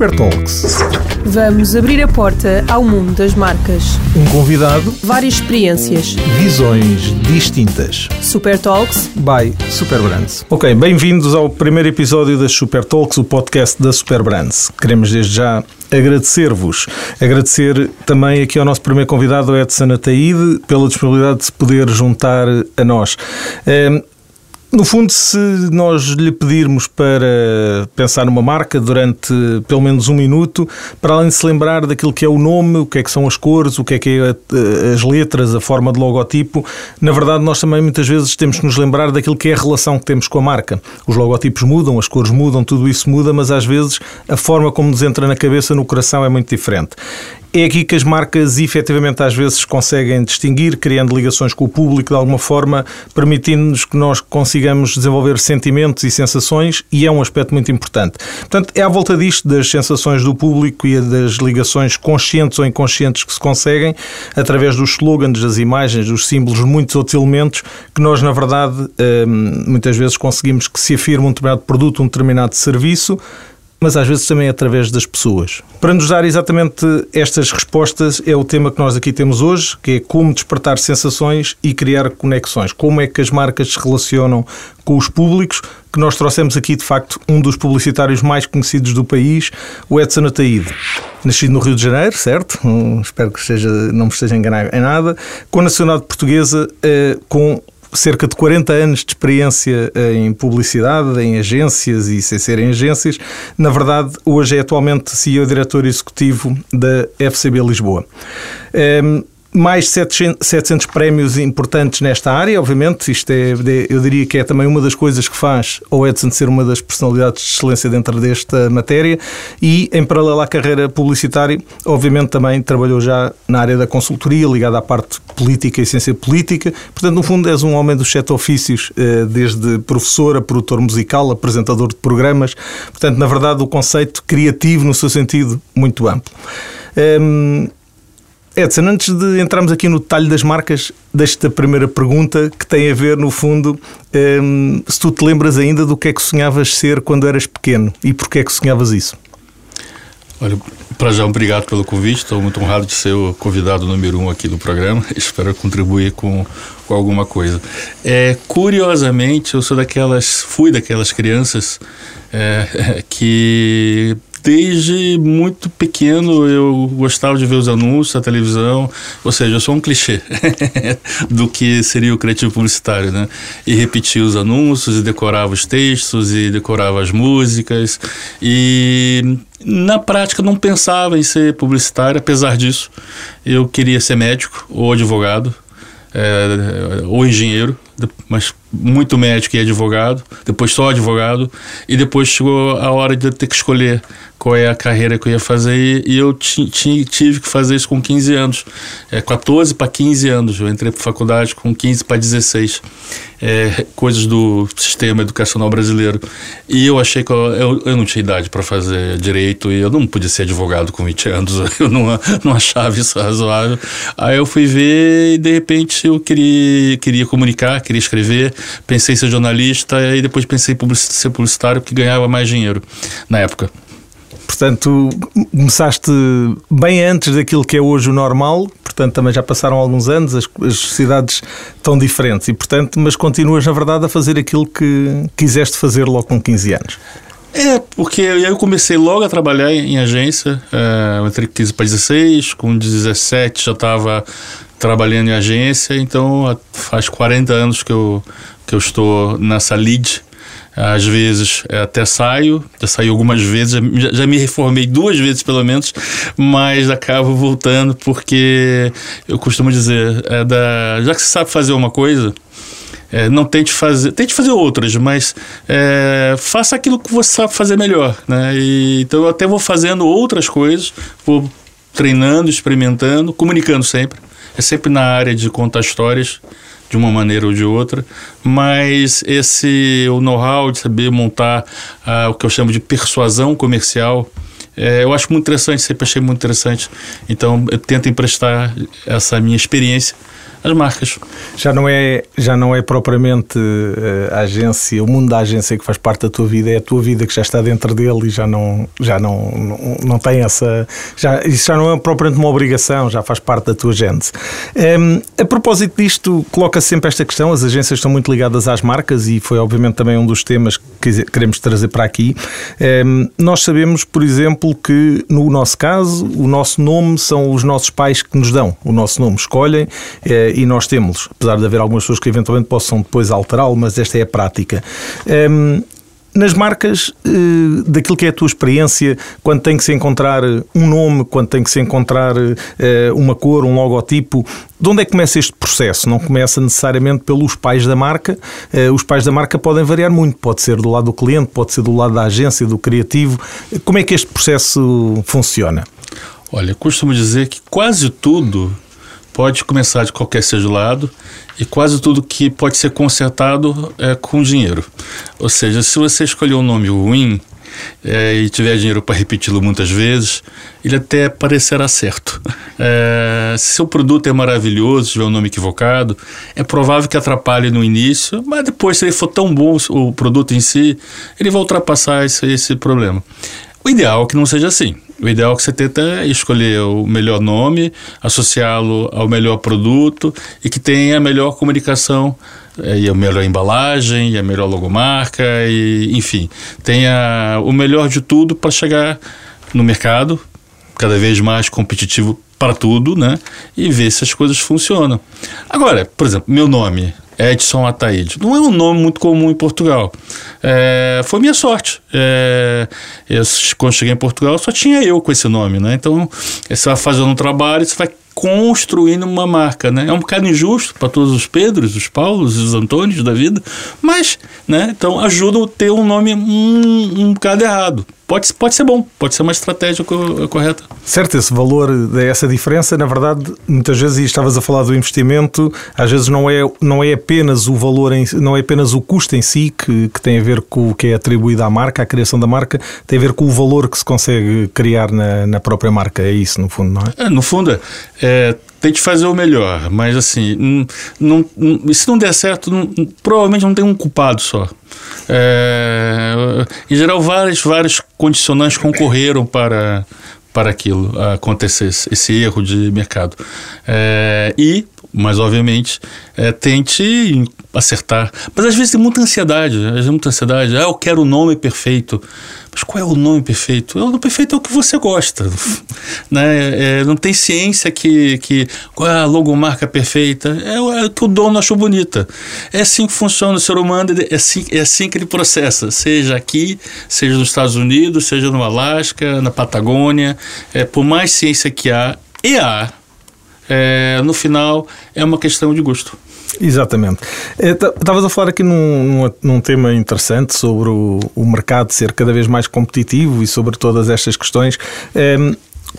Super Talks. Vamos abrir a porta ao mundo das marcas. Um convidado, Várias experiências. visões distintas. Super Talks. By Super Brands. Ok, bem-vindos ao primeiro episódio das Super Talks, o podcast da Super Brands. Queremos desde já agradecer-vos. Agradecer também aqui ao nosso primeiro convidado, Edson Ataíde, pela disponibilidade de se poder juntar a nós. Ehm, no fundo, se nós lhe pedirmos para pensar numa marca durante pelo menos um minuto, para além de se lembrar daquilo que é o nome, o que é que são as cores, o que é que é a- as letras, a forma de logotipo, na verdade nós também muitas vezes temos que nos lembrar daquilo que é a relação que temos com a marca. Os logotipos mudam, as cores mudam, tudo isso muda, mas às vezes a forma como nos entra na cabeça, no coração, é muito diferente. É aqui que as marcas efetivamente às vezes conseguem distinguir, criando ligações com o público de alguma forma, permitindo-nos que nós consigamos desenvolver sentimentos e sensações e é um aspecto muito importante. Portanto, é à volta disto, das sensações do público e das ligações conscientes ou inconscientes que se conseguem, através dos slogans, das imagens, dos símbolos, muitos outros elementos, que nós, na verdade, hum, muitas vezes conseguimos que se afirme um determinado produto, um determinado serviço, mas às vezes também através das pessoas. Para nos dar exatamente estas respostas é o tema que nós aqui temos hoje, que é como despertar sensações e criar conexões. Como é que as marcas se relacionam com os públicos, que nós trouxemos aqui, de facto, um dos publicitários mais conhecidos do país, o Edson Ataíde. Nascido no Rio de Janeiro, certo? Hum, espero que não me esteja a enganar em nada. Com nacionalidade portuguesa, eh, com cerca de 40 anos de experiência em publicidade, em agências e sem ser em agências. Na verdade, hoje é atualmente CEO e diretor executivo da FCB Lisboa. Ehm, mais 700, 700 prémios importantes nesta área, obviamente. Isto é, eu diria que é também uma das coisas que faz o Edson ser uma das personalidades de excelência dentro desta matéria. E, em paralelo à carreira publicitária, obviamente também trabalhou já na área da consultoria, ligada à parte política e ciência política. Portanto, no fundo, és um homem dos sete ofícios, eh, desde professor a produtor musical, apresentador de programas. Portanto, na verdade, o conceito criativo, no seu sentido, muito amplo. Ehm, Edson, antes de entrarmos aqui no detalhe das marcas, deixo-te a primeira pergunta que tem a ver, no fundo, hum, se tu te lembras ainda do que é que sonhavas ser quando eras pequeno e porquê é que sonhavas isso? Olha, para já, obrigado pelo convite. Estou muito honrado de ser o convidado número um aqui do programa. Espero contribuir com, com alguma coisa. É, curiosamente, eu sou daquelas, fui daquelas crianças é, que desde muito pequeno eu gostava de ver os anúncios, a televisão, ou seja, eu sou um clichê do que seria o criativo publicitário, né? E repetia os anúncios, e decorava os textos, e decorava as músicas, e na prática não pensava em ser publicitário, apesar disso, eu queria ser médico ou advogado, é, ou engenheiro, mas muito médico e advogado, depois só advogado, e depois chegou a hora de ter que escolher qual é a carreira que eu ia fazer, e eu ti- ti- tive que fazer isso com 15 anos, é, 14 para 15 anos, eu entrei para faculdade com 15 para 16, é, coisas do sistema educacional brasileiro, e eu achei que eu, eu, eu não tinha idade para fazer direito, e eu não podia ser advogado com 20 anos, eu não, não achava isso razoável, aí eu fui ver, e de repente eu queria, queria comunicar, queria escrever, pensei em ser jornalista, e depois pensei em publici- ser publicitário, porque ganhava mais dinheiro na época. Portanto, começaste bem antes daquilo que é hoje o normal, portanto também já passaram alguns anos, as, as sociedades estão diferentes, e portanto, mas continuas na verdade a fazer aquilo que quiseste fazer logo com 15 anos. É, porque eu comecei logo a trabalhar em, agência, é, eu entrei com 15 para 16, com 17 já estava trabalhando em agência, então faz 40 anos que eu, que eu estou nessa lead. Às vezes é, até saio, já saí algumas vezes, já, já me reformei duas vezes pelo menos, mas acabo voltando porque eu costumo dizer, é da, já que você sabe fazer uma coisa, é, não tente fazer, tente fazer outras, mas é, faça aquilo que você sabe fazer melhor, né? E, então eu até vou fazendo outras coisas, vou treinando, experimentando, comunicando sempre. É sempre na área de contar histórias de uma maneira ou de outra, mas esse o know-how de saber montar ah, o que eu chamo de persuasão comercial é, eu acho muito interessante, sempre achei muito interessante. Então eu tento emprestar essa minha experiência as marcas. Já não é, já não é propriamente uh, a agência, o mundo da agência que faz parte da tua vida, é a tua vida que já está dentro dele e já não, já não, não, não tem essa. Já, isso já não é propriamente uma obrigação, já faz parte da tua gente. Um, ehm, a propósito disto, coloca sempre esta questão: as agências estão muito ligadas às marcas e foi, obviamente, também um dos temas que queremos trazer para aqui. Um, ehm, nós sabemos, por exemplo, que no nosso caso, o nosso nome são os nossos pais que nos dão. O nosso nome escolhem. Uh, e nós temos, apesar de haver algumas pessoas que eventualmente possam depois alterá-lo, mas esta é a prática. Um, nas marcas, eh, daquilo que é a tua experiência, quando tem que se encontrar um nome, quando tem que se encontrar eh, uma cor, um logotipo, de onde é que começa este processo? Não começa necessariamente pelos pais da marca. Eh, os pais da marca podem variar muito. Pode ser do lado do cliente, pode ser do lado da agência, do criativo. Como é que este processo funciona? Olha, costumo dizer que quase tudo pode começar de qualquer seja o lado e quase tudo que pode ser consertado é com dinheiro. Ou seja, se você escolher um nome ruim é, e tiver dinheiro para repeti-lo muitas vezes, ele até parecerá certo. É, se o produto é maravilhoso, tiver um nome equivocado, é provável que atrapalhe no início, mas depois, se ele for tão bom o produto em si, ele vai ultrapassar esse, esse problema. O ideal é que não seja assim. O ideal é que você tenta escolher o melhor nome, associá-lo ao melhor produto e que tenha a melhor comunicação eh, e a melhor embalagem, e a melhor logomarca, e, enfim, tenha o melhor de tudo para chegar no mercado cada vez mais competitivo para tudo, né? E ver se as coisas funcionam. Agora, por exemplo, meu nome, Edson Ataíde. Não é um nome muito comum em Portugal. É, foi minha sorte. É, eu, quando cheguei em Portugal, só tinha eu com esse nome, né? Então, você vai fazendo um trabalho, você vai construindo uma marca, né? É um bocado injusto para todos os Pedros, os Paulos, os Antônios da vida, mas, né? Então ajuda a ter um nome um, um bocado errado. Pode, pode ser bom, pode ser uma estratégia co correta. Certo, esse valor, essa diferença, na verdade, muitas vezes, e estavas a falar do investimento, às vezes não é, não é apenas o valor, em, não é apenas o custo em si que, que tem a ver com o que é atribuído à marca, à criação da marca, tem a ver com o valor que se consegue criar na, na própria marca. É isso, no fundo, não é? é no fundo, é, tente fazer o melhor, mas assim, não, não, se não der certo, provavelmente não tem um culpado só. É, em geral, vários, vários condicionantes concorreram para, para aquilo acontecer, esse erro de mercado. É, e, mas obviamente, é, tente acertar. Mas às vezes tem muita ansiedade, às vezes muita ansiedade. Ah, eu quero o nome perfeito. Mas qual é o nome perfeito? O nome perfeito é o que você gosta. né? É, não tem ciência que, que qual é a logomarca perfeita. É, é o que o dono achou bonita. É assim que funciona o ser humano, é assim, é assim que ele processa. Seja aqui, seja nos Estados Unidos, seja no Alasca, na Patagônia. É, por mais ciência que há, e há, é, no final é uma questão de gosto. Exatamente. Eh, estavas a falar aqui num, num, tema interessante sobre o, o mercado ser cada vez mais competitivo e sobre todas estas questões. Um,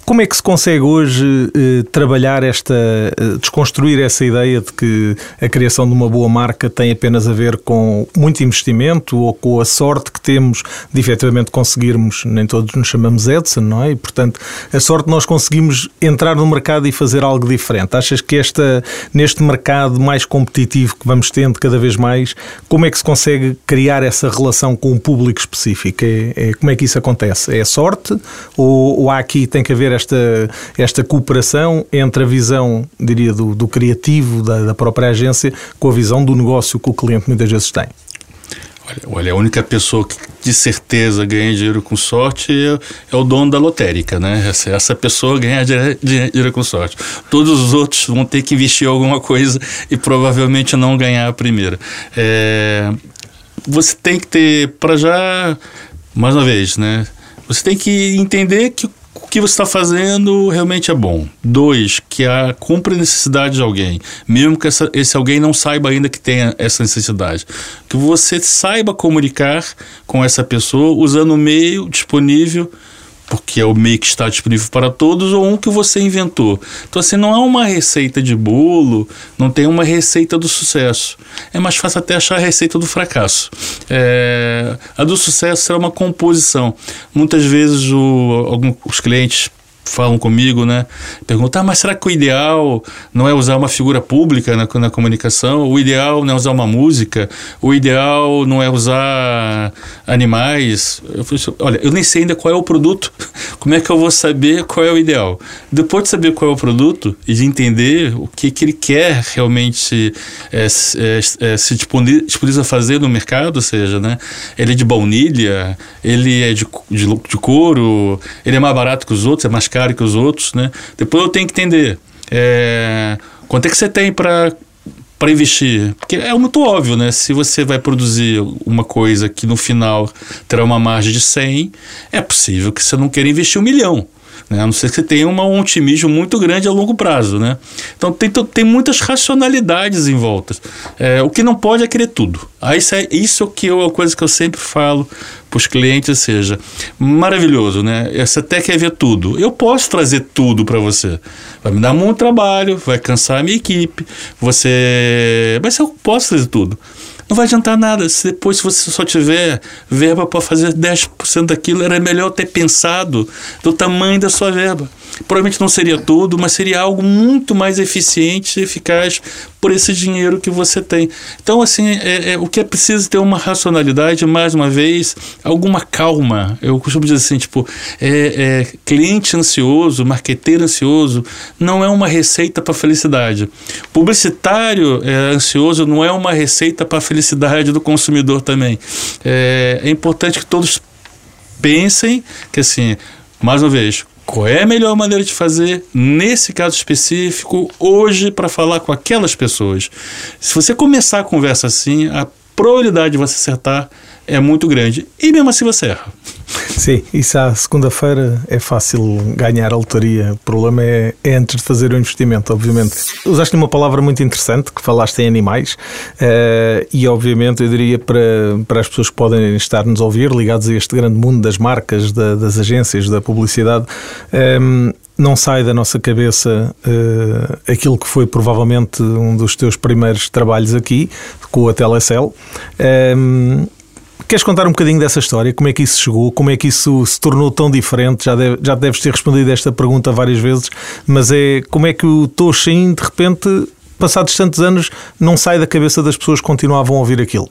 como é que se consegue hoje eh, trabalhar esta, eh, desconstruir essa ideia de que a criação de uma boa marca tem apenas a ver com muito investimento ou com a sorte que temos de efetivamente conseguirmos, nem todos nos chamamos Edson, não é? E, portanto, a sorte nós conseguimos entrar no mercado e fazer algo diferente. Achas que esta, neste mercado mais competitivo que vamos tendo cada vez mais, como é que se consegue criar essa relação com um público específico? É, é como é que isso acontece? É sorte ou, ou há aqui tem que haver haver esta, esta cooperação entre a visão, diria, do, do criativo da, da própria agência com a visão do negócio que o cliente muitas vezes tem. Olha, a única pessoa que de certeza ganha dinheiro com sorte é, é o dono da lotérica, né? Essa, essa pessoa ganha dinheiro com sorte. Todos os outros vão ter que investir alguma coisa e provavelmente não ganhar a primeira. É, você tem que ter, para já, mais uma vez, né? Você tem que entender que o que você está fazendo realmente é bom. Dois, que a cumpre a necessidade de alguém, mesmo que essa, esse alguém não saiba ainda que tenha essa necessidade. Que você saiba comunicar com essa pessoa usando o meio disponível porque é o meio que está disponível para todos, ou um que você inventou. Então, assim, não é uma receita de bolo, não tem uma receita do sucesso. É mais fácil até achar a receita do fracasso. É, a do sucesso é uma composição. Muitas vezes o, alguns, os clientes falam comigo, né? Perguntam, ah, mas será que o ideal não é usar uma figura pública na, na comunicação? O ideal não é usar uma música? O ideal não é usar animais? Eu falei assim, olha, eu nem sei ainda qual é o produto. Como é que eu vou saber qual é o ideal? Depois de saber qual é o produto e de entender o que, que ele quer realmente é, é, é, se disponibiliza a fazer no mercado, ou seja, né? Ele é de baunilha, ele é de, de, de couro, ele é mais barato que os outros, é mais caro que os outros, né? Depois eu tenho que entender é, quanto é que você tem para para investir? Porque é muito óbvio, né? Se você vai produzir uma coisa que no final terá uma margem de 100, é possível que você não queira investir um milhão. Né? A não ser que você tenha uma, um otimismo muito grande a longo prazo. Né? Então tem, tem muitas racionalidades em volta. É, o que não pode é querer tudo. Aí, isso é isso que é uma coisa que eu sempre falo para os clientes, seja, maravilhoso, né? Você até quer ver tudo. Eu posso trazer tudo para você. Vai me dar muito trabalho, vai cansar a minha equipe, você... Mas eu posso trazer tudo não vai adiantar nada. Se depois, se você só tiver verba para fazer 10% daquilo, era melhor ter pensado do tamanho da sua verba. Provavelmente não seria tudo, mas seria algo muito mais eficiente e eficaz por esse dinheiro que você tem. Então, assim, é, é, o que é preciso ter uma racionalidade, mais uma vez, alguma calma. Eu costumo dizer assim, tipo, é, é cliente ansioso, marqueteiro ansioso, não é uma receita para felicidade. Publicitário é, ansioso não é uma receita para felicidade do consumidor também. É, é importante que todos pensem que, assim, mais uma vez, qual é a melhor maneira de fazer nesse caso específico hoje para falar com aquelas pessoas. Se você começar a conversa assim, a probabilidade de você acertar é muito grande. E mesmo assim você erra. Sim, isso à segunda-feira é fácil ganhar a lotaria. O problema é, é, antes de fazer o investimento, obviamente. Usaste uma palavra muito interessante, que falaste em animais, uh, e obviamente eu diria para, para as pessoas que podem estar nos ouvir, ligados a este grande mundo das marcas, da, das agências, da publicidade, um, ehm, não sai da nossa cabeça uh, aquilo que foi provavelmente um dos teus primeiros trabalhos aqui, com a Telecel. Um, ehm, Queres contar um bocadinho dessa história? Como é que isso chegou? Como é que isso se tornou tão diferente? Já, deve, já deves ter respondido esta pergunta várias vezes, mas é como é que o Toshin, de repente, passados tantos anos, não sai da cabeça das pessoas que continuavam a ouvir aquilo?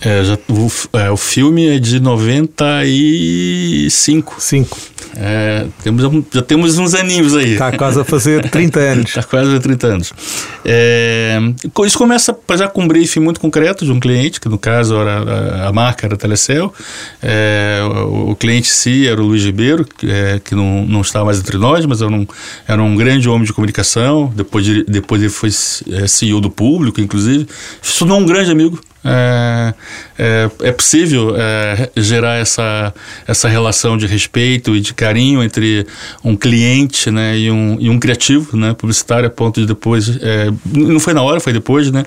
É, já, o, é, o filme é de 95. Cinco. É, temos, já temos uns aninhos aí. Está quase a fazer 30 anos. Está quase a 30 anos. É, isso começa já com um briefing muito concreto de um cliente, que no caso era a, a marca era a Telecel. É, o, o, cliente si era o Luiz Ribeiro, que, é, que não, não está mais entre nós, mas era um, era um grande homem de comunicação. Depois, de, depois ele foi é, CEO do público, inclusive. Se tornou um grande amigo é, é, é possível é, gerar essa, essa relação de respeito e de carinho entre um cliente né, e, um, e um criativo né, publicitário, a ponto de depois. É, não foi na hora, foi depois, né?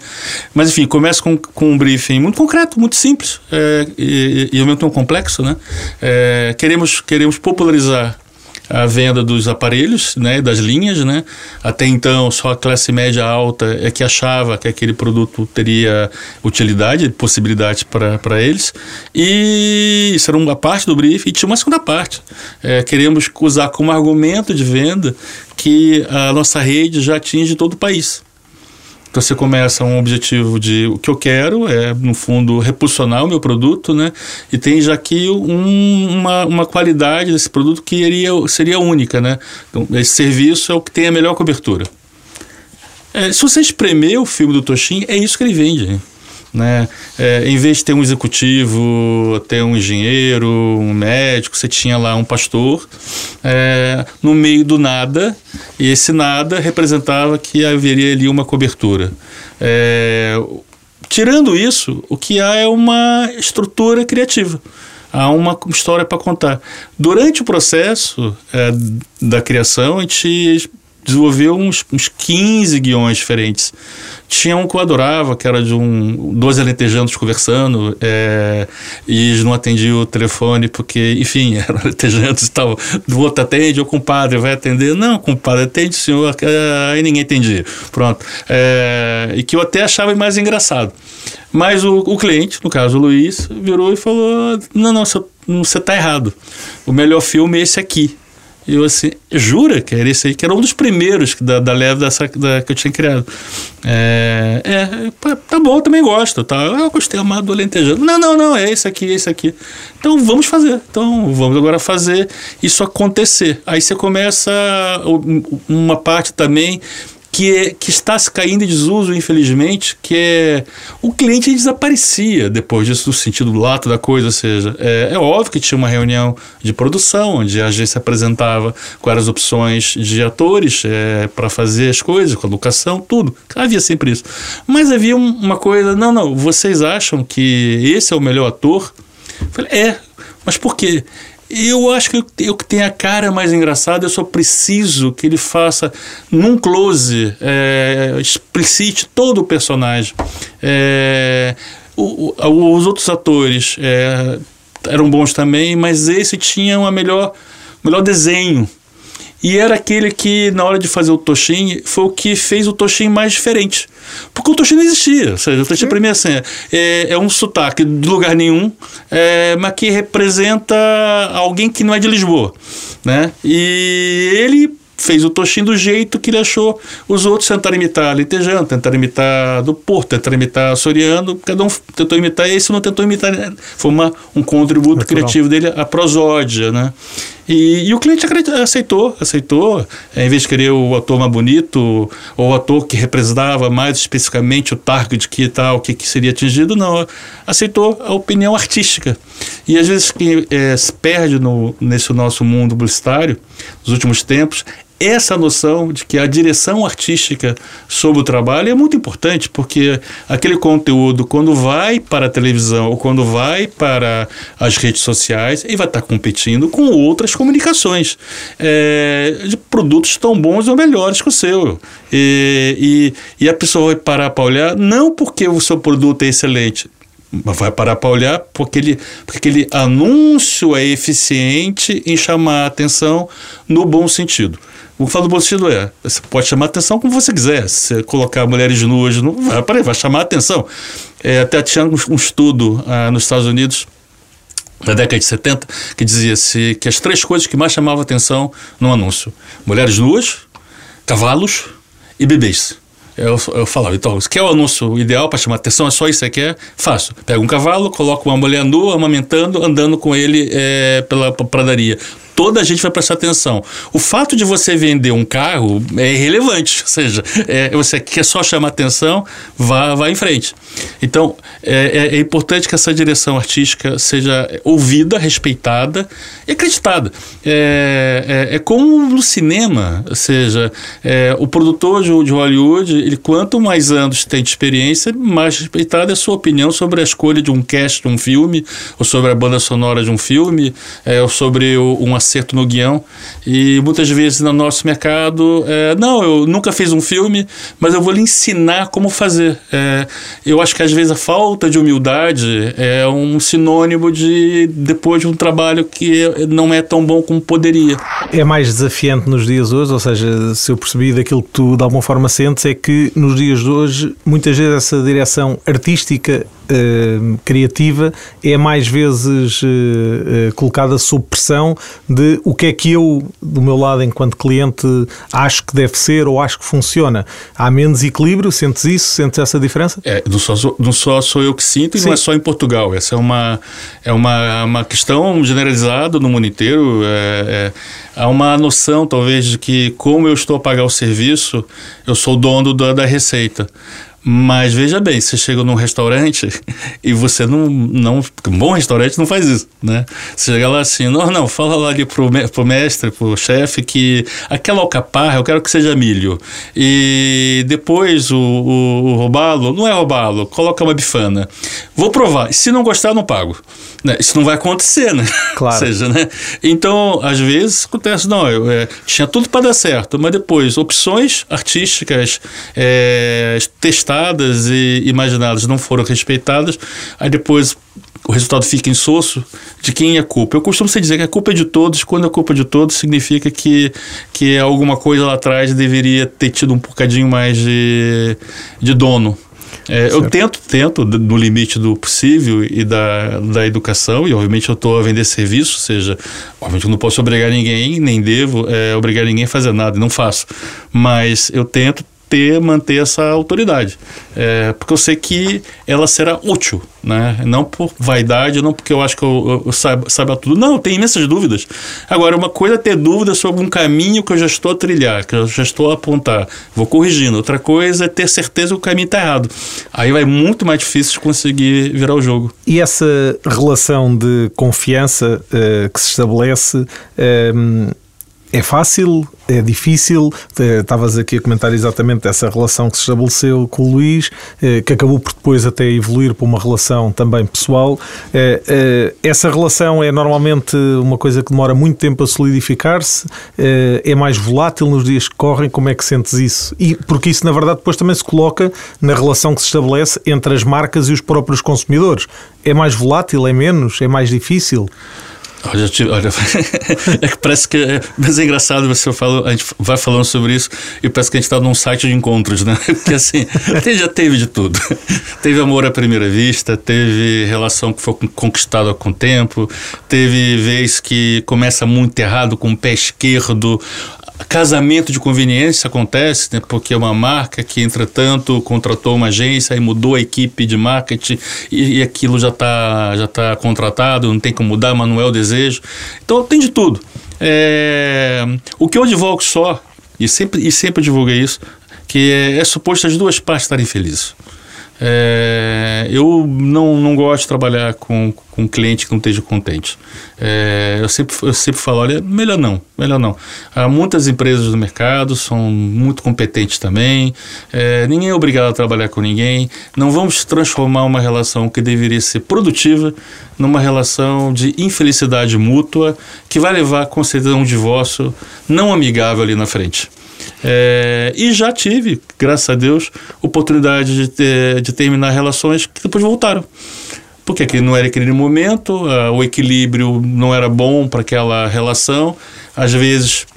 Mas enfim, começa com, com um briefing muito concreto, muito simples é, e, e, e ao mesmo tempo complexo. Né? É, queremos, queremos popularizar a venda dos aparelhos, né, das linhas, né? Até então, só a classe média alta é que achava que aquele produto teria utilidade, possibilidade para eles. E isso era uma parte do briefing. E tinha uma segunda parte. É, queremos usar como argumento de venda que a nossa rede já atinge todo o país. Então você começa um objetivo de o que eu quero é, no fundo, repulsionar o meu produto, né? E tem já aqui um, uma, uma qualidade desse produto que iria, seria única, né? Então, esse serviço é o que tem a melhor cobertura. É, se você espremer o filme do Toshin, é isso que ele vende. Né? É, em vez de ter um executivo, ter um engenheiro, um médico, você tinha lá um pastor é, no meio do nada, e esse nada representava que haveria ali uma cobertura. É, tirando isso, o que há é uma estrutura criativa há uma história para contar. Durante o processo é, da criação, a gente desenvolveu uns, uns 15 guiões diferentes. Tinha um que eu adorava, que era de um dois alentejanos conversando, é, e eles não atendiam o telefone porque, enfim, eram alentejanos e tal. Do outro atende, o compadre vai atender. Não, compadre, atende o senhor. Aí ninguém entendia. Pronto. É, e que eu até achava mais engraçado. Mas o, o cliente, no caso o Luiz, virou e falou: Não, não, você está errado. O melhor filme é esse aqui. E eu assim, jura que era esse aí? Que era um dos primeiros da, da leva dessa, da, que eu tinha criado. É, é, tá bom, eu também gosto. Tá? Eu gostei amado do Alentejano. Não, não, não, é esse aqui, é esse aqui. Então vamos fazer. Então vamos agora fazer isso acontecer. Aí você começa uma parte também que, é, que está se caindo em desuso, infelizmente, que é o cliente desaparecia depois disso, no sentido lato da coisa, ou seja, é, é óbvio que tinha uma reunião de produção, onde a agência apresentava quais as opções de atores é, para fazer as coisas, com a locação, tudo. Havia sempre isso. Mas havia uma coisa, não, não, vocês acham que esse é o melhor ator? Eu falei, é, mas por quê? Eu acho que eu que tenho a cara mais engraçada, eu só preciso que ele faça num close, é, explicite todo o personagem. É, o, o, os outros atores é, eram bons também, mas esse tinha uma melhor, melhor desenho. E era aquele que, na hora de fazer o Toshin, foi o que fez o Toshin mais diferente. Porque o Toshin não existia. Ou seja, o Toshin, para mim, assim, é, é um sotaque de lugar nenhum, é, mas que representa alguém que não é de Lisboa. Né? E ele fez o Toshin do jeito que ele achou. Os outros tentaram imitar Litejano, tentaram imitar do Porto, tentaram imitar Soriano, cada um tentou imitar, esse não tentou imitar. Né? Foi uma, um contributo Natural. criativo dele, a prosódia, né? E, e, o cliente aceitou, aceitou, é, em vez de querer o ator mais bonito, ou o ator que representava mais especificamente o target que tal, que, que seria atingido, não, aceitou a opinião artística. E às vezes que é, se perde no, nesse nosso mundo publicitário, nos últimos tempos, essa noção de que a direção artística sobre o trabalho é muito importante, porque aquele conteúdo, quando vai para a televisão ou quando vai para as redes sociais, ele vai estar competindo com outras comunicações é, de produtos tão bons ou melhores que o seu. E, e, e a pessoa vai parar para olhar, não porque o seu produto é excelente, vai parar para olhar porque, ele, porque aquele anúncio é eficiente em chamar a atenção no bom sentido. O que fala do bom sentido é, você pode chamar atenção como você quiser. Se colocar mulheres nuas, no, vai, vai chamar atenção. É, até tinha um, um estudo ah, nos Estados Unidos na década de 70 que dizia -se que as três coisas que mais chamavam atenção no anúncio: mulheres nuas, cavalos e bebês. Eu, eu falava, então, quer é o anúncio ideal para chamar atenção? É só isso que você quer? Faço. Pega um cavalo, coloca uma mulher nua, amamentando, andando com ele é, pela pradaria toda a gente vai prestar atenção. O fato de você vender um carro é irrelevante, ou seja, é, você quer só chamar atenção, vá, vá em frente. Então, é, é, é importante que essa direção artística seja ouvida, respeitada e acreditada. É, é, é como no cinema, ou seja, é, o produtor de, de Hollywood, ele quanto mais anos tem de experiência, mais respeitada é a sua opinião sobre a escolha de um cast de um filme, ou sobre a banda sonora de um filme, é, ou sobre o, um acerto no guião. E muitas vezes no nosso mercado, é, não, eu nunca fiz um filme, mas eu vou lhe ensinar como fazer. É, eu acho que às vezes a falta de humildade é um sinônimo de depois de um trabalho que não é tão bom como poderia. É mais desafiante nos dias hoje, ou seja, se eu percebi daquilo que tu de alguma forma sentes, é que nos dias de hoje muitas vezes essa direção artística uh, criativa é mais vezes uh, uh, colocada sob pressão de o que é que eu, do meu lado, enquanto cliente, acho que deve ser ou acho que funciona. Há menos equilíbrio? Sentes isso? Sentes essa diferença? É, não só, não só sou eu que sinto e Sim. não é só em Portugal. Essa é uma, é uma, uma questão generalizada no mundo inteiro. É, é, há uma noção, talvez, de que como eu estou a pagar o serviço, eu sou dono da, da receita. Mas veja bem, você chega num restaurante e você não. não um bom restaurante não faz isso, né? Você chega lá assim, não, não, fala lá ali pro, pro mestre, pro chefe, que aquela alcaparra eu quero que seja milho. E depois o, o, o robalo, não é robalo, coloca uma bifana. Vou provar. Se não gostar, não pago. Né? Isso não vai acontecer, né? Claro. Ou seja, né? Então, às vezes acontece, não, eu é, tinha tudo para dar certo, mas depois opções artísticas é, testadas testadas e imaginadas não foram respeitadas, aí depois o resultado fica insosso, de quem é culpa? Eu costumo dizer que a culpa é de todos, quando a culpa é de todos, significa que, que alguma coisa lá atrás deveria ter tido um bocadinho mais de, de dono. É, eu tento, tento, no limite do possível e da, da educação, e obviamente eu estou a vender serviço, ou seja, obviamente eu não posso obrigar ninguém, nem devo é, obrigar ninguém a fazer nada, não faço. Mas eu tento ter, manter essa autoridade. É, porque eu sei que ela será útil, né? Não por vaidade, não porque eu acho que eu, eu, eu saiba, saiba tudo. Não, tem imensas dúvidas. Agora, uma coisa é ter dúvidas sobre um caminho que eu já estou a trilhar, que eu já estou a apontar. Vou corrigindo. Outra coisa é ter certeza que o caminho está errado. Aí vai muito mais difícil conseguir virar o jogo. E essa relação de confiança uh, que se estabelece. Uh, é fácil? É difícil? Eh, estavas aqui a comentar exatamente essa relação que se estabeleceu com o Luís, eh, que acabou por depois até evoluir para uma relação também pessoal. Eh, essa relação é normalmente uma coisa que demora muito tempo a solidificar-se? É mais volátil nos dias que correm? Como é que sentes isso? E porque isso, na verdade, depois também se coloca na relação que se estabelece entre as marcas e os próprios consumidores. É mais volátil? É menos? É mais difícil? Olha, olha é que parece que. É, mas é engraçado, você fala, a gente vai falando sobre isso e parece que a gente está num site de encontros, né? Porque assim, até já teve de tudo. Teve amor à primeira vista, teve relação que foi conquistada com o tempo, teve vez que começa muito errado com o pé esquerdo, casamento de conveniência acontece, né, porque é uma marca que, entretanto, contratou uma agência e mudou a equipe de marketing e, e aquilo já está já tá contratado, não tem como mudar, mas não é o desejo. Então, tem de tudo. É, o que eu divulgo só, e sempre, e sempre divulguei isso, que é, é suposto as duas partes estarem felizes. É, eu não, não gosto de trabalhar com, com um cliente que não esteja contente. É, eu, sempre, eu sempre falo, olha, melhor não, melhor não. Há muitas empresas no mercado, são muito competentes também, é, ninguém é obrigado a trabalhar com ninguém, não vamos transformar uma relação que deveria ser produtiva numa relação de infelicidade mútua que vai levar com certeza a um divórcio não amigável ali na frente. É, e já tive, graças a Deus, oportunidade de, ter, de terminar relações que depois voltaram. Porque aquele não era aquele momento, o equilíbrio não era bom para aquela relação, às vezes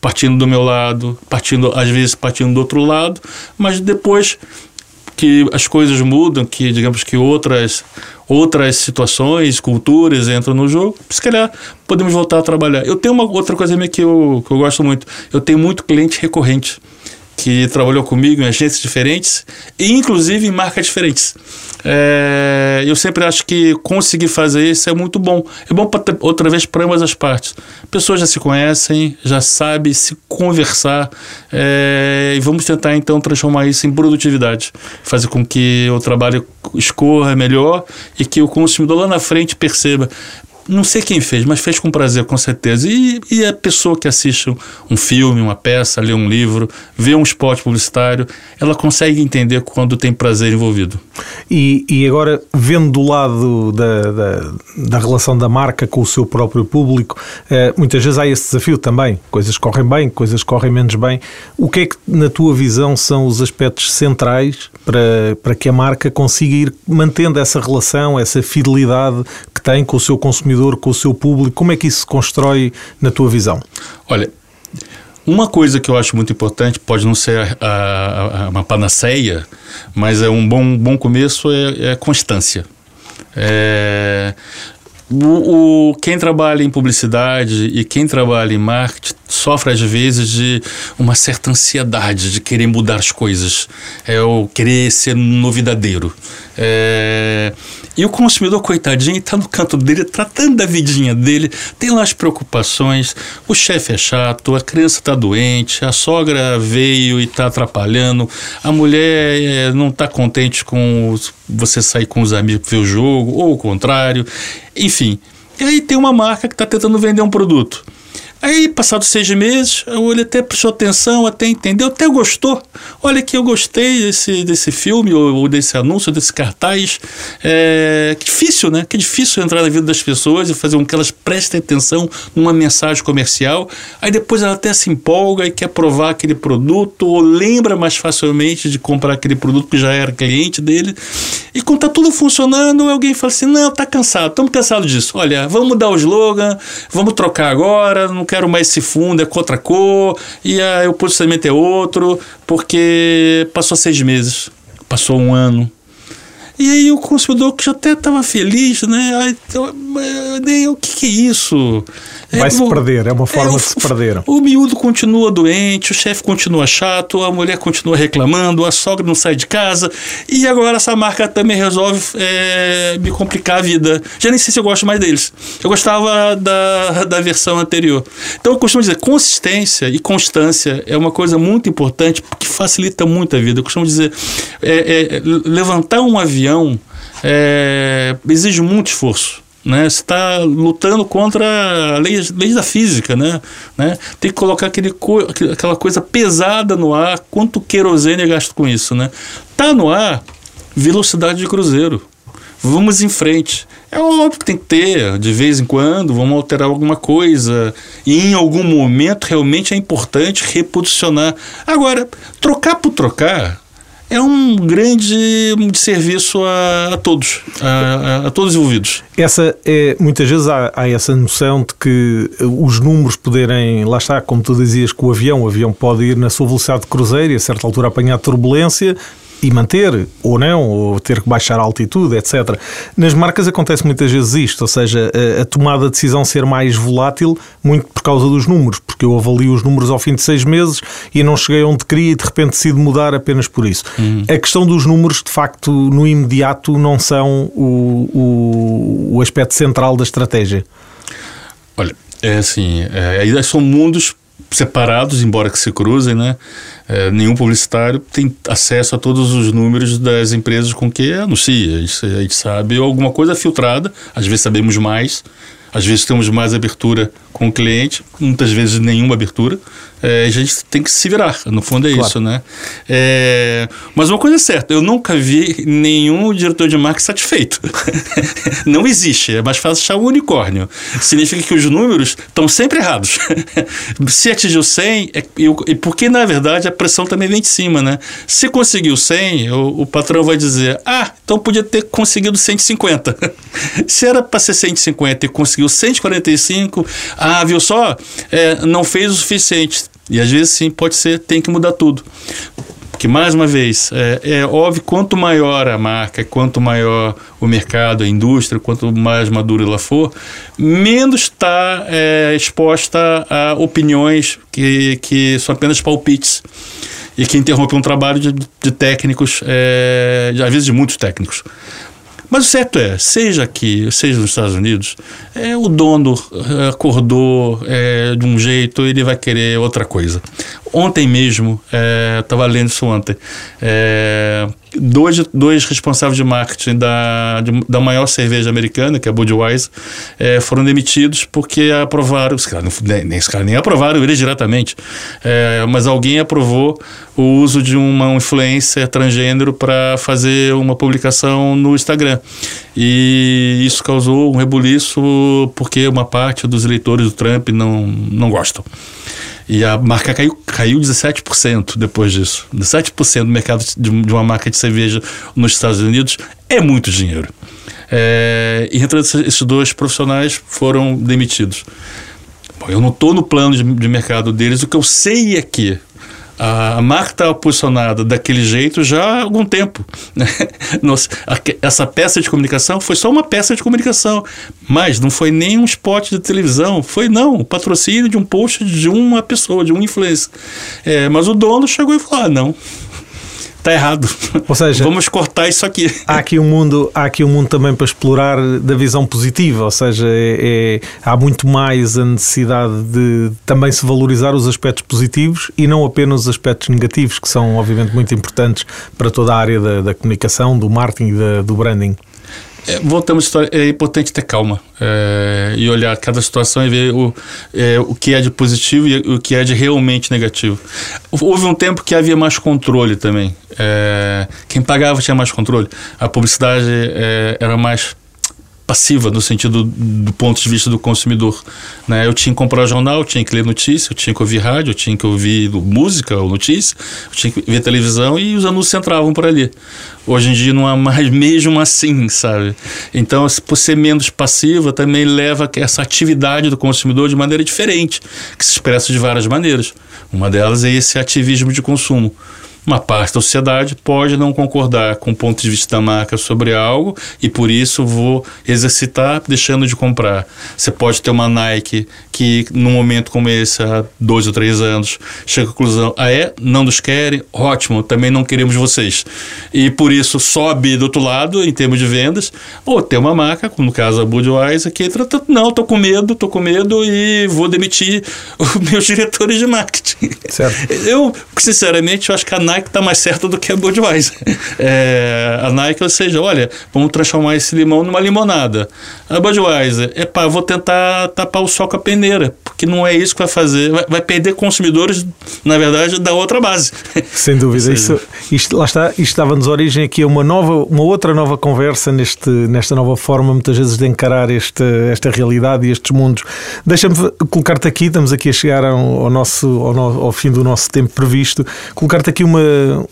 partindo do meu lado, partindo às vezes partindo do outro lado, mas depois que as coisas mudam, que digamos que outras outras situações, culturas entram no jogo, se calhar podemos voltar a trabalhar. Eu tenho uma outra coisa que eu, que eu gosto muito. Eu tenho muito cliente recorrente que trabalhou comigo em agências diferentes e inclusive em marcas diferentes. É, eu sempre acho que conseguir fazer isso é muito bom. É bom pra, outra vez para ambas as partes. Pessoas já se conhecem, já sabem se conversar é, e vamos tentar então transformar isso em produtividade, fazer com que o trabalho escorra melhor e que o consumidor lá na frente perceba não sei quem fez, mas fez com prazer, com certeza. E, e a pessoa que assiste um filme, uma peça, lê um livro, vê um spot publicitário, ela consegue entender quando tem prazer envolvido. E, e agora, vendo do lado da, da, da, relação da marca com o seu próprio público, eh, muitas vezes há esse desafio também. Coisas correm bem, coisas correm menos bem. O que é que, na tua visão, são os aspectos centrais para, para que a marca consiga ir mantendo essa relação, essa fidelidade que tem com o seu consumidor? Consumidor, com o seu público? Como é que isso se constrói na tua visão? Olha, uma coisa que eu acho muito importante, pode não ser a, a, a, uma panaceia, mas é um bom, bom começo, é, é constância. É, o, o, quem trabalha em publicidade e quem trabalha em marketing sofre às vezes de uma certa ansiedade de querer mudar as coisas, é o querer ser novidadeiro. É, e o consumidor, coitadinho, está no canto dele, tratando da vidinha dele, tem lá as preocupações, o chefe é chato, a criança está doente, a sogra veio e está atrapalhando, a mulher é, não está contente com você sair com os amigos ver o jogo, ou o contrário, enfim. E aí tem uma marca que está tentando vender um produto. Aí, passados seis meses, ele até prestou atenção, até entendeu, até gostou. Olha que eu gostei desse, desse filme, ou, ou desse anúncio, desse cartaz. É, que difícil, né? Que difícil entrar na vida das pessoas e fazer com que elas prestem atenção numa mensagem comercial. Aí depois ela até se empolga e quer provar aquele produto, ou lembra mais facilmente de comprar aquele produto que já era cliente dele. E quando tá tudo funcionando, alguém fala assim: não, tá cansado, estamos cansados disso. Olha, vamos mudar o slogan, vamos trocar agora, não quero mais esse fundo, é com outra cor, e aí o posicionamento é outro, porque passou seis meses. passou um ano. E aí o consumidor que já até estava feliz, né? Aí, o que, que é isso? Vai é, se perder, é uma forma é, de se perder. O, o miúdo continua doente, o chefe continua chato, a mulher continua reclamando, a sogra não sai de casa. E agora essa marca também resolve é, me complicar a vida. Já nem sei se eu gosto mais deles. Eu gostava da, da versão anterior. Então eu costumo dizer, consistência e constância é uma coisa muito importante porque facilita muito a vida. Eu costumo dizer, é, é levantar um avião é, exige muito esforço né? Você está lutando contra a lei, lei da física, né? né? Tem que colocar aquele co aquela coisa pesada no ar. Quanto querosene é gasto com isso, né? Tá no ar, velocidade de cruzeiro. Vamos em frente. É óbvio que tem que ter, de vez em quando, vamos alterar alguma coisa. E em algum momento realmente é importante reposicionar. Agora, trocar por trocar, é um grande serviço a, a todos, a, a, todos os envolvidos. Essa é, muitas vezes há, há, essa noção de que os números poderem, lá está, como tu dizias, com o avião, o avião pode ir na sua velocidade de cruzeiro e a certa altura apanhar turbulência e manter ou não, ou ter que baixar a altitude, etc. Nas marcas acontece muitas vezes isto, ou seja, a, a, tomada de decisão ser mais volátil, muito por causa dos números, porque eu avalio os números ao fim de seis meses e não cheguei onde queria e de repente decido mudar apenas por isso. Uhum. A questão dos números, de facto, no imediato não são o, o, o aspecto central da estratégia. Olha, é assim, é, são mundos separados, embora que se cruzem, né? É, nenhum publicitário tem acesso a todos os números das empresas com que anuncia. Gente, a gente sabe. Alguma coisa filtrada, às vezes sabemos mais, às vezes temos mais abertura com o cliente, muitas vezes nenhuma abertura. É, a gente tem que se virar, no fundo é claro. isso, né? É, mas uma coisa é certa, eu nunca vi nenhum diretor de marketing satisfeito. Não existe, é mais fácil achar um unicórnio. Significa que os números estão sempre errados. se atingiu 100, é, e porque na verdade a pressão também vem de cima, né? Se conseguiu 100, o, o patrão vai dizer, ah, então podia ter conseguido 150. se era para ser 150 e conseguiu 145, ah, viu só? É, não fez o suficiente. E às vezes sim, pode ser, tem que mudar tudo. Porque, mais uma vez, é, é, óbvio, quanto maior a marca, quanto maior o mercado, a indústria, quanto mais madura ela for, menos está é, exposta a opiniões que, que são apenas palpites e que interrompem um trabalho de, de técnicos, é, às vezes de muitos técnicos. Mas o certo é, seja aqui, seja nos Estados Unidos, é, o dono é, acordou é, de um jeito, ele vai querer outra coisa. Ontem mesmo, estava é, lendo isso ontem, é, dois, dois responsáveis de marketing da, de, da maior cerveja americana, que é a Budweiser, é, foram demitidos porque aprovaram, os caras nem, nem, cara nem aprovaram eles diretamente, é, mas alguém aprovou o uso de uma influência transgênero para fazer uma publicação no Instagram. E isso causou um rebuliço porque uma parte dos eleitores do Trump não, não gostam. E a marca caiu, caiu 17% depois disso. 17% do mercado de, de, uma marca de cerveja nos Estados Unidos é muito dinheiro. É, e entre esses dois profissionais foram demitidos. Bom, eu não estou no plano de, de mercado deles, o que eu sei é que a marca estava posicionada daquele jeito já há algum tempo. Né? Nossa, essa peça de comunicação foi só uma peça de comunicação, mas não foi nem um spot de televisão, foi não, o patrocínio de um post de uma pessoa, de um influencer. É, mas o dono chegou e falou: ah, não, está errado. Ou seja, vamos cortar isso aqui. Há aqui um mundo, há aqui um mundo também para explorar da visão positiva, ou seja, é, é, há muito mais a necessidade de também se valorizar os aspectos positivos e não apenas os aspectos negativos, que são obviamente muito importantes para toda a área da, da comunicação, do marketing e da, do branding. É, voltamos à é importante ter calma é, e olhar cada situação e ver o, é, o que é de positivo e o que é de realmente negativo. Houve um tempo que havia mais controle também. É, quem pagava tinha mais controle. A publicidade é, era mais passiva no sentido do ponto de vista do consumidor. Né? Eu tinha que comprar jornal, eu tinha que ler notícia, eu tinha que ouvir rádio, eu tinha que ouvir música ou notícia, eu tinha que ver televisão e os anúncios entravam por ali. Hoje em dia não há mais mesmo assim, sabe? Então, por ser menos passiva, também leva essa atividade do consumidor de maneira diferente, que se expressa de várias maneiras. Uma delas é esse ativismo de consumo. Uma parte da sociedade pode não concordar com o ponto de vista da marca sobre algo e por isso vou exercitar deixando de comprar. Você pode ter uma Nike que, num momento como esse, há dois ou três anos, chega à conclusão: ah, é? Não nos querem? Ótimo, também não queremos vocês. E por isso sobe do outro lado em termos de vendas. Ou tem uma marca, como no caso a Budweiser, que entra, não, tô com medo, tô com medo e vou demitir os meus diretores de marketing. Certo. Eu, sinceramente, eu acho que a Nike está mais certa do que a Budweiser. É, a Nike, ou seja, olha, vamos transformar esse limão numa limonada. A Budweiser, é pá, vou tentar tapar o sol com a peneira, porque não é isso que vai fazer. Vai, vai perder consumidores, na verdade, da outra base. Sem dúvida. Isso, isto, lá está, isto dava-nos origem aqui a uma, nova, uma outra nova conversa neste, nesta nova forma, muitas vezes, de encarar este, esta realidade e estes mundos. Deixa-me colocar-te aqui, estamos aqui a chegar ao, ao nosso, ao, no, ao fim do nosso tempo previsto, colocar-te aqui uma,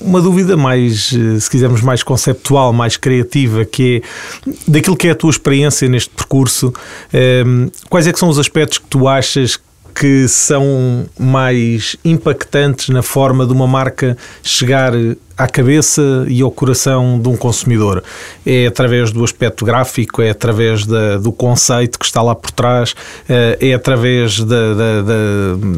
uma dúvida mais, eh, se quisermos, mais conceptual, mais criativa, que é daquilo que é a tua experiência neste percurso, ehm, quais é que são os aspectos que tu achas que são mais impactantes na forma de uma marca chegar à cabeça e ao coração de um consumidor. É através do aspecto gráfico, é através da, do conceito que está lá por trás, eh, é através da, da, da,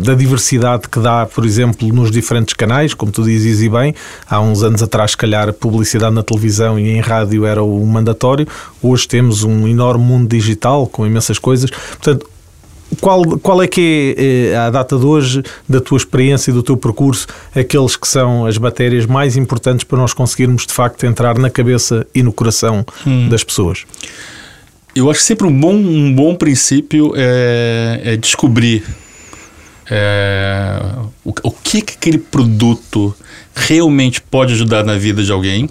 da, diversidade que dá, por exemplo, nos diferentes canais, como tu dizes e bem, há uns anos atrás, se calhar, publicidade na televisão e em rádio era o mandatório, hoje temos um enorme mundo digital com imensas coisas, portanto, qual, qual é que é, a data de hoje, da tua experiência e do teu percurso, aqueles que são as matérias mais importantes para nós conseguirmos de facto entrar na cabeça e no coração hum. das pessoas? Eu acho que sempre um bom, um bom princípio é, é descobrir é, o, o que, que aquele produto realmente pode ajudar na vida de alguém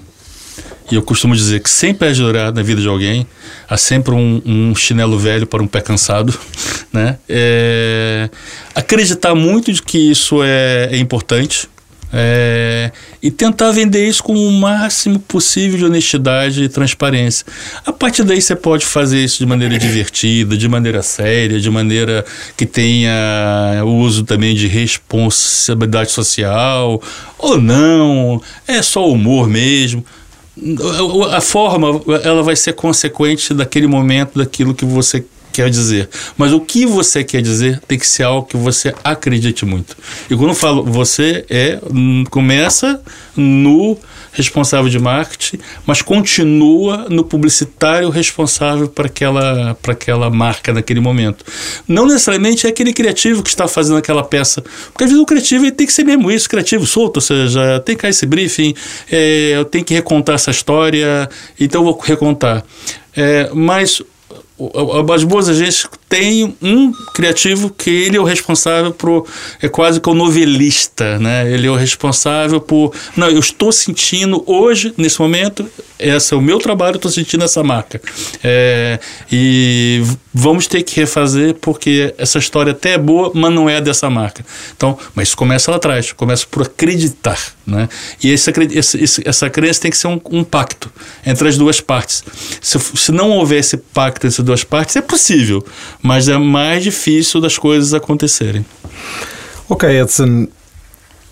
e eu costumo dizer que sempre é ajudar na vida de alguém, há sempre um, um chinelo velho para um pé cansado, né? É, acreditar muito de que isso é, é importante, é, e tentar vender isso com o máximo possível de honestidade e transparência. A partir daí você pode fazer isso de maneira divertida, de maneira séria, de maneira que tenha o uso também de responsabilidade social, ou não, é só humor mesmo a forma ela vai ser consequente daquele momento, daquilo que você quer dizer. Mas o que você quer dizer tem que ser algo que você acredite muito. E quando eu falo você, é hum, começa no responsável de marketing, mas continua no publicitário responsável para aquela, para aquela marca naquele momento. Não necessariamente é aquele criativo que está fazendo aquela peça, porque às vezes o criativo ele tem que ser mesmo isso, criativo solto, ou seja, tem que cair esse briefing, é, eu tenho que recontar essa história, então vou recontar. É, mas as boas agências têm um criativo que ele é o responsável por é quase que o novelista, né? Ele é o responsável por não, eu estou sentindo hoje nesse momento esse é o meu trabalho, estou sentindo essa marca é, e vamos ter que refazer porque essa história até é boa, mas não é dessa marca. Então, mas isso começa lá atrás, começa por acreditar, né? E esse, esse, essa crença tem que ser um, um pacto entre as duas partes. Se, se não houver esse pacto entre duas partes é possível, mas é mais difícil das coisas acontecerem. Ok, Edson.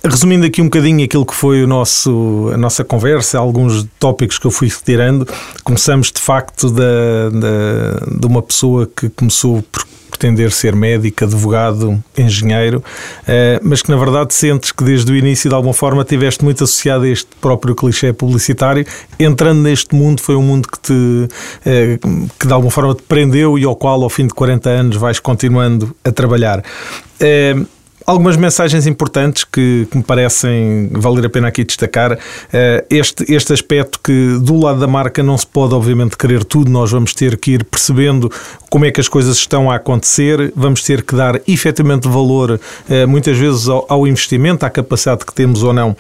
Resumindo aqui um bocadinho aquilo que foi o nosso, a nossa conversa, alguns tópicos que eu fui retirando, começamos de facto da, da, de uma pessoa que começou por pretender ser médico, advogado, engenheiro, eh, mas que na verdade sentes que desde o início de alguma forma tiveste muito associado a este próprio clichê publicitário. Entrando neste mundo foi um mundo que te eh, que de alguma forma te prendeu e ao qual ao fim de 40 anos vais continuando a trabalhar. Eh, algumas mensagens importantes que, que, me parecem valer a pena aqui destacar. Uh, este, este aspecto que do lado da marca não se pode, obviamente, querer tudo, nós vamos ter que ir percebendo como é que as coisas estão a acontecer, vamos ter que dar efetivamente valor, uh, muitas vezes, ao, ao investimento, à capacidade que temos ou não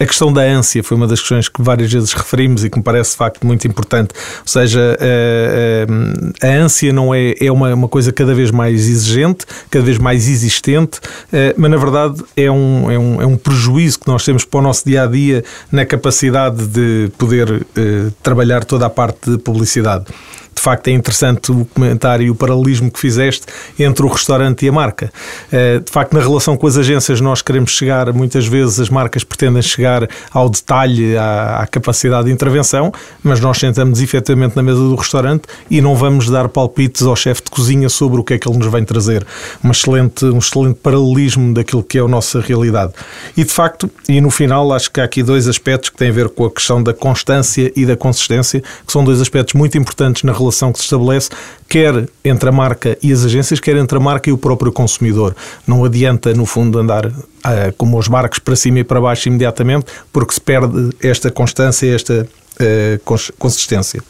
a questão da ânsia foi uma das questões que várias vezes referimos e que me parece de facto muito importante. Ou seja, a, a, a ânsia não é, é uma, uma coisa cada vez mais exigente, cada vez mais existente, eh, mas na verdade é um, é, um, é um prejuízo que nós temos para o nosso dia a dia na capacidade de poder eh, trabalhar toda a parte de publicidade. De facto é interessante o comentário e o paralelismo que fizeste entre o restaurante e a marca. Uh, de facto, na relação com as agências, nós queremos chegar, muitas vezes as marcas pretendem chegar ao detalhe, à, à capacidade de intervenção, mas nós sentamos efetivamente na mesa do restaurante e não vamos dar palpites ao chefe de cozinha sobre o que é que ele nos vem trazer. Uma excelente, um excelente paralelismo daquilo que é a nossa realidade. E de facto, e no final, acho que há aqui dois aspectos que têm a ver com a questão da constância e da consistência, que são dois aspectos muito importantes na relação que se estabelece, quer entre a marca e as agências, quer entre a marca e o próprio consumidor. Não adianta, no fundo, andar uh, como os barcos para cima e para baixo imediatamente, porque se perde esta constância, esta uh, consistência.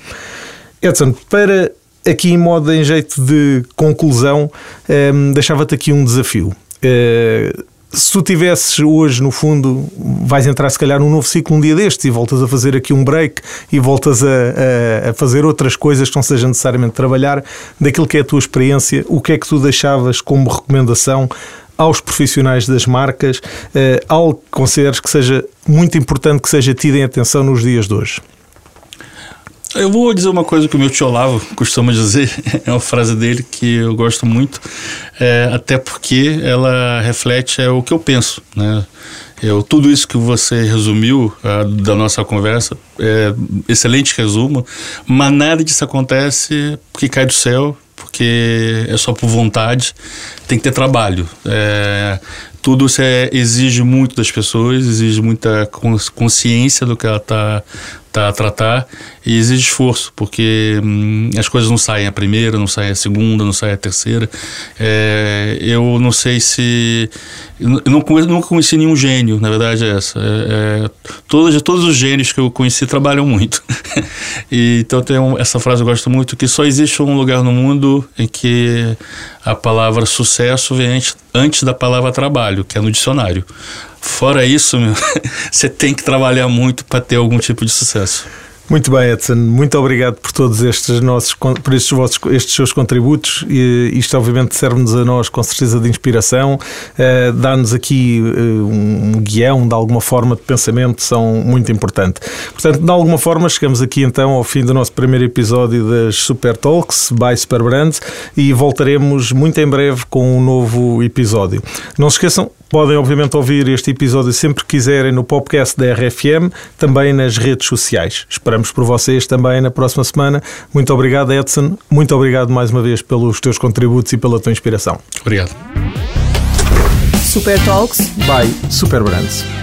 Edson, para aqui em modo em jeito de conclusão, um, deixava-te aqui um desafio. Uh, se tu tivesses hoje, no fundo, vais entrar se calhar num novo ciclo um dia destes e voltas a fazer aqui um break e voltas a, a, a, fazer outras coisas que não seja necessariamente trabalhar, daquilo que é a tua experiência, o que é que tu deixavas como recomendação aos profissionais das marcas, uh, algo que consideres que seja muito importante que seja tido em atenção nos dias de hoje? Eu vou dizer uma coisa que o meu tio Olavo costuma dizer, é uma frase dele que eu gosto muito, é, até porque ela reflete é, o que eu penso. Né? Eu, tudo isso que você resumiu uh, da nossa conversa, é excelente resumo, mas nada disso acontece porque cai do céu, porque é só por vontade, tem que ter trabalho. É, tudo isso é, exige muito das pessoas, exige muita consciência do que ela está tá a tratar e exige esforço, porque hum, as coisas não saem a primeira, não saem a segunda, não saem a terceira. É, eu não sei se. Não, nunca conheci nenhum gênio, na verdade é essa. É, é, todos, todos os gênios que eu conheci trabalham muito. e, então tem essa frase eu gosto muito, que só existe um lugar no mundo em que a palavra sucesso vem antes, antes da palavra trabalho, que é no dicionário. Fora isso, meu, você tem que trabalhar muito para ter algum tipo de sucesso. Muito bem, Edson. Muito obrigado por todos estes nossos, por estes, vossos, estes seus contributos. E isto, obviamente, serve-nos a nós com certeza de inspiração, uh, dá-nos aqui uh, um guião de alguma forma de pensamento, são muito importante. Portanto, de alguma forma, chegamos aqui então ao fim do nosso primeiro episódio das Super Talks by Super Brands e voltaremos muito em breve com um novo episódio. Não se esqueçam, Podem, obviamente, ouvir este episódio sempre que quiserem no podcast da RFM, também nas redes sociais. Esperamos por vocês também na próxima semana. Muito obrigado, Edson. Muito obrigado mais uma vez pelos teus contributos e pela tua inspiração. Obrigado. Super Talks by Super Brands.